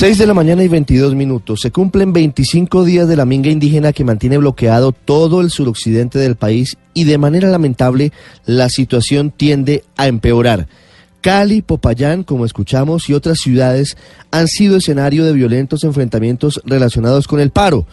6 de la mañana y 22 minutos. Se cumplen 25 días de la minga indígena que mantiene bloqueado todo el suroccidente del país y de manera lamentable la situación tiende a empeorar. Cali, Popayán, como escuchamos, y otras ciudades han sido escenario de violentos enfrentamientos relacionados con el paro.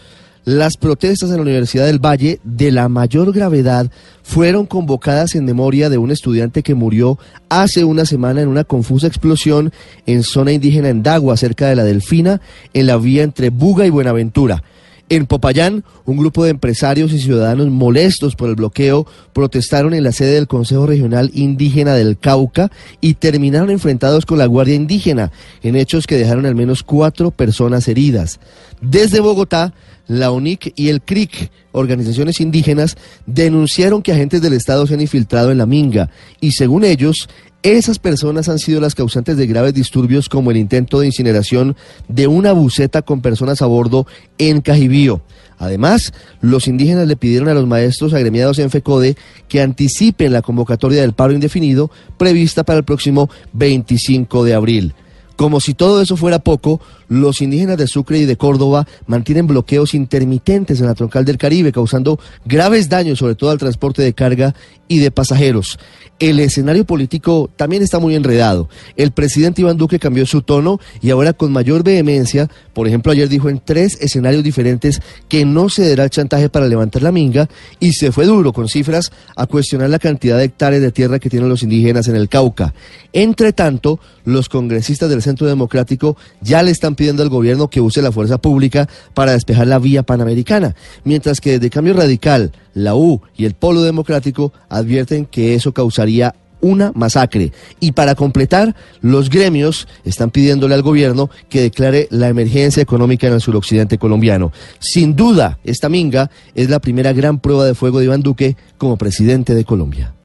Las protestas en la Universidad del Valle de la mayor gravedad fueron convocadas en memoria de un estudiante que murió hace una semana en una confusa explosión en zona indígena en Dagua, cerca de la Delfina, en la vía entre Buga y Buenaventura. En Popayán, un grupo de empresarios y ciudadanos molestos por el bloqueo protestaron en la sede del Consejo Regional Indígena del Cauca y terminaron enfrentados con la Guardia Indígena, en hechos que dejaron al menos cuatro personas heridas. Desde Bogotá, la UNIC y el CRIC, organizaciones indígenas, denunciaron que agentes del Estado se han infiltrado en la Minga y según ellos, esas personas han sido las causantes de graves disturbios como el intento de incineración de una buceta con personas a bordo en Cajibío. Además, los indígenas le pidieron a los maestros agremiados en FECODE que anticipen la convocatoria del paro indefinido prevista para el próximo 25 de abril. Como si todo eso fuera poco, los indígenas de Sucre y de Córdoba mantienen bloqueos intermitentes en la troncal del Caribe, causando graves daños sobre todo al transporte de carga y de pasajeros. El escenario político también está muy enredado. El presidente Iván Duque cambió su tono y ahora con mayor vehemencia, por ejemplo, ayer dijo en tres escenarios diferentes que no cederá el chantaje para levantar la minga y se fue duro con cifras a cuestionar la cantidad de hectáreas de tierra que tienen los indígenas en el Cauca. Entre tanto, los congresistas del Centro Democrático ya le están pidiendo al gobierno que use la fuerza pública para despejar la vía panamericana, mientras que desde Cambio Radical, la U y el Polo Democrático advierten que eso causaría una masacre. Y para completar, los gremios están pidiéndole al gobierno que declare la emergencia económica en el suroccidente colombiano. Sin duda, esta minga es la primera gran prueba de fuego de Iván Duque como presidente de Colombia.